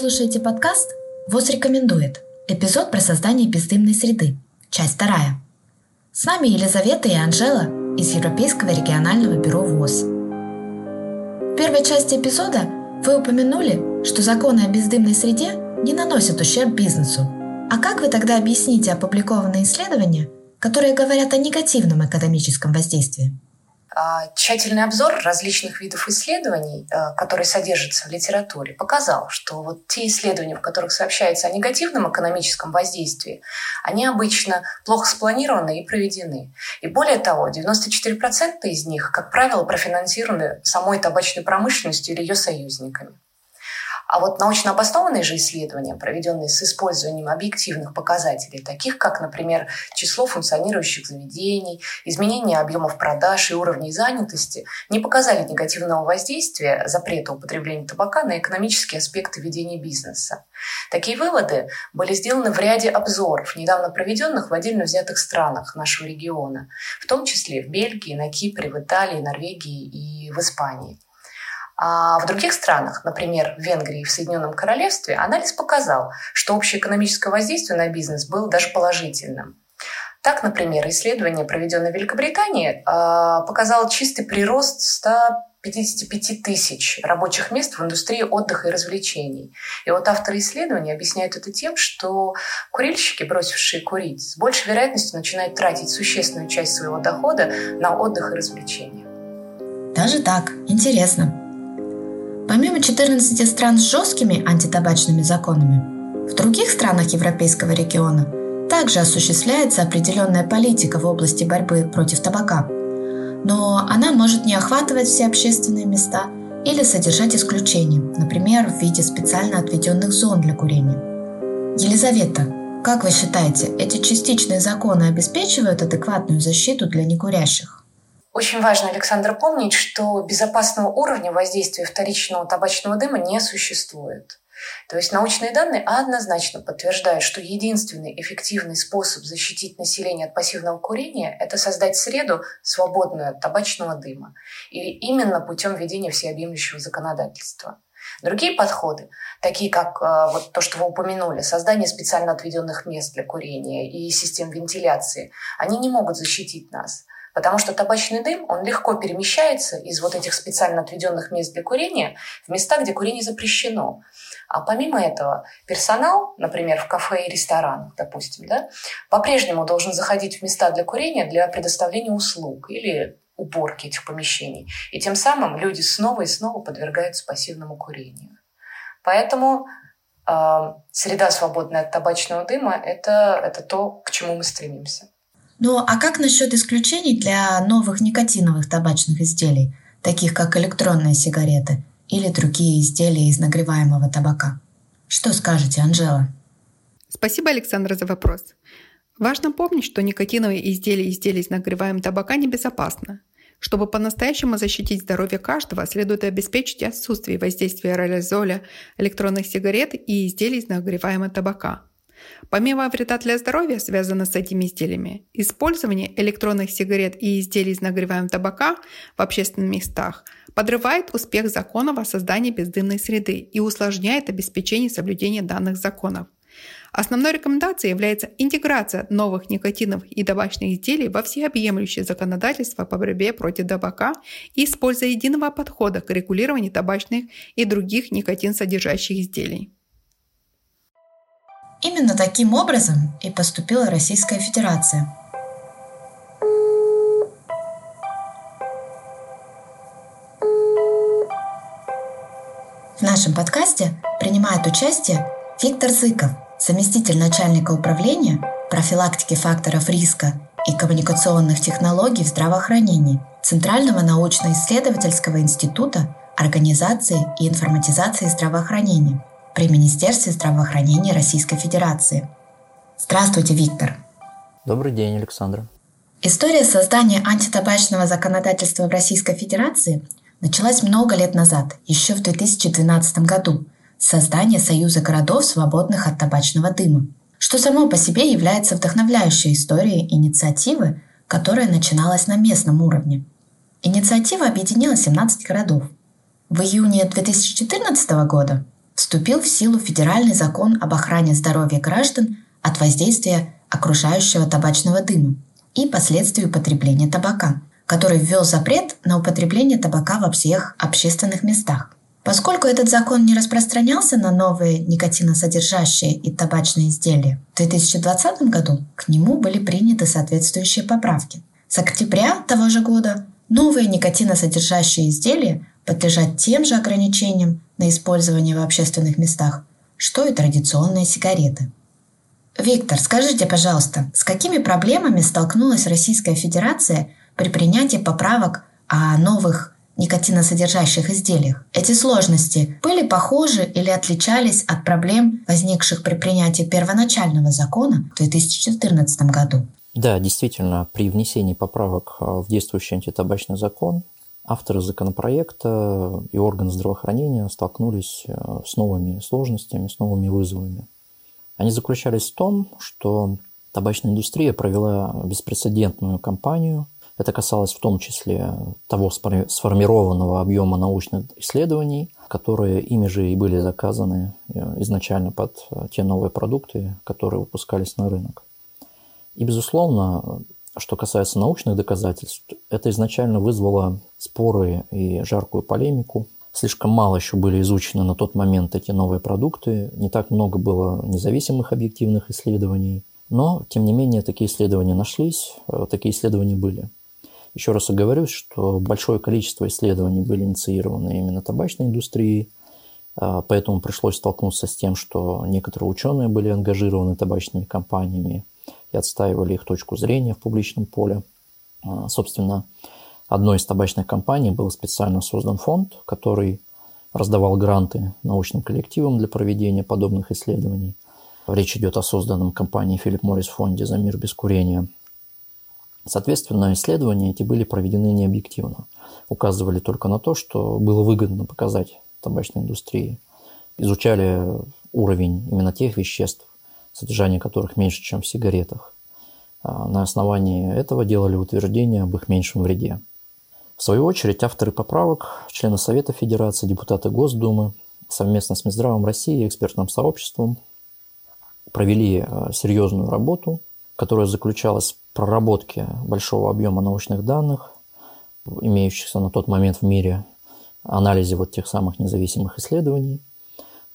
слушаете подкаст ВОЗ рекомендует. Эпизод про создание бездымной среды. Часть вторая. С нами Елизавета и Анжела из Европейского регионального бюро ВОЗ. В первой части эпизода вы упомянули, что законы о бездымной среде не наносят ущерб бизнесу. А как вы тогда объясните опубликованные исследования, которые говорят о негативном экономическом воздействии? А, тщательный обзор различных видов исследований, а, которые содержатся в литературе, показал, что вот те исследования, в которых сообщается о негативном экономическом воздействии, они обычно плохо спланированы и проведены. И более того, 94% из них, как правило, профинансированы самой табачной промышленностью или ее союзниками. А вот научно обоснованные же исследования, проведенные с использованием объективных показателей, таких как, например, число функционирующих заведений, изменение объемов продаж и уровней занятости, не показали негативного воздействия запрета употребления табака на экономические аспекты ведения бизнеса. Такие выводы были сделаны в ряде обзоров, недавно проведенных в отдельно взятых странах нашего региона, в том числе в Бельгии, на Кипре, в Италии, Норвегии и в Испании. А в других странах, например, в Венгрии и в Соединенном Королевстве, анализ показал, что общее экономическое воздействие на бизнес было даже положительным. Так, например, исследование, проведенное в Великобритании, а, показало чистый прирост 155 тысяч рабочих мест в индустрии отдыха и развлечений. И вот авторы исследования объясняют это тем, что курильщики, бросившие курить, с большей вероятностью начинают тратить существенную часть своего дохода на отдых и развлечения. Даже так, интересно. Помимо 14 стран с жесткими антитабачными законами, в других странах Европейского региона также осуществляется определенная политика в области борьбы против табака. Но она может не охватывать все общественные места или содержать исключения, например, в виде специально отведенных зон для курения. Елизавета, как вы считаете, эти частичные законы обеспечивают адекватную защиту для некурящих? Очень важно, Александр, помнить, что безопасного уровня воздействия вторичного табачного дыма не существует. То есть научные данные однозначно подтверждают, что единственный эффективный способ защитить население от пассивного курения – это создать среду, свободную от табачного дыма. И именно путем введения всеобъемлющего законодательства. Другие подходы, такие как э, вот то, что вы упомянули, создание специально отведенных мест для курения и систем вентиляции, они не могут защитить нас. Потому что табачный дым, он легко перемещается из вот этих специально отведенных мест для курения в места, где курение запрещено. А помимо этого, персонал, например, в кафе и ресторанах, допустим, да, по-прежнему должен заходить в места для курения для предоставления услуг или уборки этих помещений. И тем самым люди снова и снова подвергаются пассивному курению. Поэтому э, среда, свободная от табачного дыма, это, это то, к чему мы стремимся. Ну а как насчет исключений для новых никотиновых табачных изделий, таких как электронные сигареты или другие изделия из нагреваемого табака? Что скажете, Анжела? Спасибо, Александра, за вопрос. Важно помнить, что никотиновые изделия и изделия из нагреваемого табака небезопасны. Чтобы по-настоящему защитить здоровье каждого, следует обеспечить отсутствие воздействия аэрозоля, электронных сигарет и изделий из нагреваемого табака – Помимо вреда для здоровья, связанного с этими изделиями, использование электронных сигарет и изделий с нагреваемым табака в общественных местах подрывает успех законов о создании бездымной среды и усложняет обеспечение соблюдения данных законов. Основной рекомендацией является интеграция новых никотиновых и табачных изделий во всеобъемлющее законодательство по борьбе против табака и используя единого подхода к регулированию табачных и других никотин содержащих изделий. Именно таким образом и поступила Российская Федерация. В нашем подкасте принимает участие Виктор Зыков, заместитель начальника управления профилактики факторов риска и коммуникационных технологий в здравоохранении Центрального научно-исследовательского института организации и информатизации здравоохранения – при Министерстве здравоохранения Российской Федерации. Здравствуйте, Виктор. Добрый день, Александра. История создания антитабачного законодательства в Российской Федерации началась много лет назад, еще в 2012 году, с создания Союза городов, свободных от табачного дыма, что само по себе является вдохновляющей историей инициативы, которая начиналась на местном уровне. Инициатива объединила 17 городов. В июне 2014 года вступил в силу федеральный закон об охране здоровья граждан от воздействия окружающего табачного дыма и последствий употребления табака, который ввел запрет на употребление табака во всех общественных местах. Поскольку этот закон не распространялся на новые никотиносодержащие и табачные изделия, в 2020 году к нему были приняты соответствующие поправки. С октября того же года новые никотиносодержащие изделия подлежат тем же ограничениям на использование в общественных местах, что и традиционные сигареты. Виктор, скажите, пожалуйста, с какими проблемами столкнулась Российская Федерация при принятии поправок о новых никотиносодержащих изделиях. Эти сложности были похожи или отличались от проблем, возникших при принятии первоначального закона в 2014 году? Да, действительно, при внесении поправок в действующий антитабачный закон авторы законопроекта и органы здравоохранения столкнулись э, с новыми сложностями, с новыми вызовами. Они заключались в том, что табачная индустрия провела беспрецедентную кампанию – это касалось в том числе того сформированного объема научных исследований, которые ими же и были заказаны э, изначально под э, те новые продукты, которые выпускались на рынок. И, безусловно, что касается научных доказательств, это изначально вызвало споры и жаркую полемику. Слишком мало еще были изучены на тот момент эти новые продукты, не так много было независимых объективных исследований, но, тем не менее, такие исследования нашлись, э, такие исследования были. Еще раз оговорюсь, что большое количество исследований были инициированы именно табачной индустрией, а, поэтому пришлось столкнуться с тем, что некоторые ученые были ангажированы табачными компаниями и отстаивали их точку зрения в публичном поле. А, собственно, одной из табачных компаний был специально создан фонд, который раздавал гранты научным коллективам для проведения подобных исследований. Речь идет о созданном компанией Филипп Моррис фонде «За мир без курения», Соответственно, исследования эти были проведены необъективно. Указывали только на то, что было выгодно показать табачной индустрии. Изучали уровень именно тех веществ, содержание которых меньше, чем в сигаретах. А на основании этого делали утверждение об их меньшем вреде. В свою очередь, авторы поправок, члены Совета Федерации, депутаты Госдумы, совместно с Минздравом России и экспертным сообществом провели а, серьезную работу, которая заключалась проработке большого объема научных данных, имеющихся на тот момент в мире, анализе вот тех самых независимых исследований.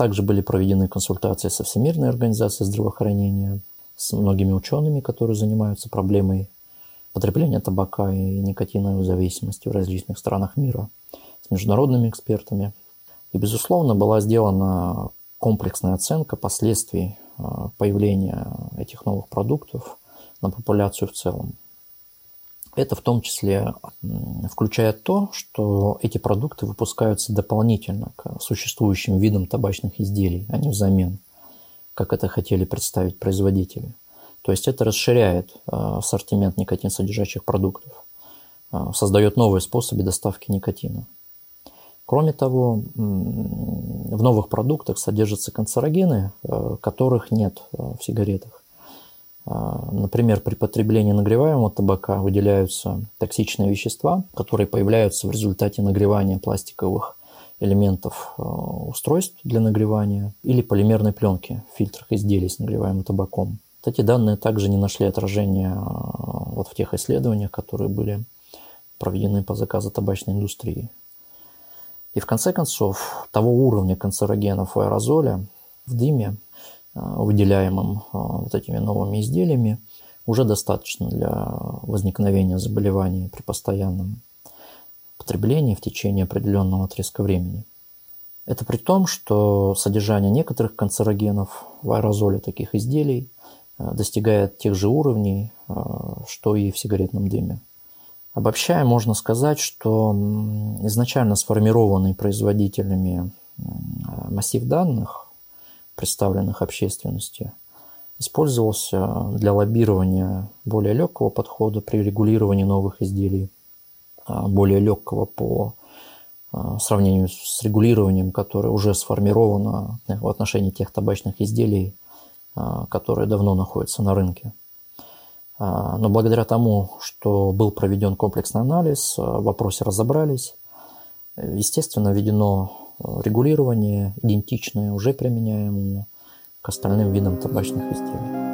Также были проведены консультации со Всемирной организацией здравоохранения, с многими учеными, которые занимаются проблемой потребления табака и никотиновой зависимости в различных странах мира, с международными экспертами. И, безусловно, была сделана комплексная оценка последствий а, появления этих новых продуктов на популяцию в целом. Это в том числе включает то, что эти продукты выпускаются дополнительно к существующим видам табачных изделий, а не взамен, как это хотели представить производители. То есть это расширяет а, ассортимент никотин-содержащих продуктов, а, создает новые способы доставки никотина. Кроме того, в новых продуктах содержатся канцерогены, а, которых нет в сигаретах. А, например, при потреблении нагреваемого табака выделяются токсичные вещества, которые появляются в результате нагревания пластиковых элементов а, устройств для нагревания или полимерной пленки в фильтрах изделий с нагреваемым табаком. Эти данные также не нашли отражения а, вот в тех исследованиях, которые были проведены по заказу табачной индустрии. И в конце концов, того уровня канцерогенов и аэрозоля в дыме выделяемым э, вот этими новыми изделиями, уже достаточно для возникновения заболеваний при постоянном потреблении в течение определенного отрезка времени. Это при том, что содержание некоторых канцерогенов в аэрозоле таких изделий э, достигает тех же уровней, что и в сигаретном дыме. Обобщая, можно сказать, что изначально сформированный производителями массив данных представленных общественности, использовался для лоббирования более легкого подхода при регулировании новых изделий, а, более легкого по а, сравнению с регулированием, которое уже сформировано в отношении тех табачных изделий, а, которые давно находятся на рынке. Но благодаря тому, что был проведен комплексный анализ, в вопросе разобрались, естественно, введено регулирование идентичное уже применяемому к остальным видам табачных изделий.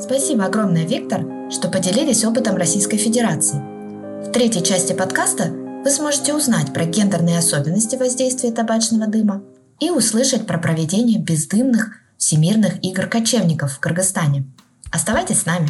Спасибо огромное, Виктор, что поделились опытом Российской Федерации. В третьей части подкаста вы сможете узнать про гендерные особенности воздействия табачного дыма и услышать про проведение бездымных всемирных игр кочевников в Кыргызстане. Оставайтесь с нами!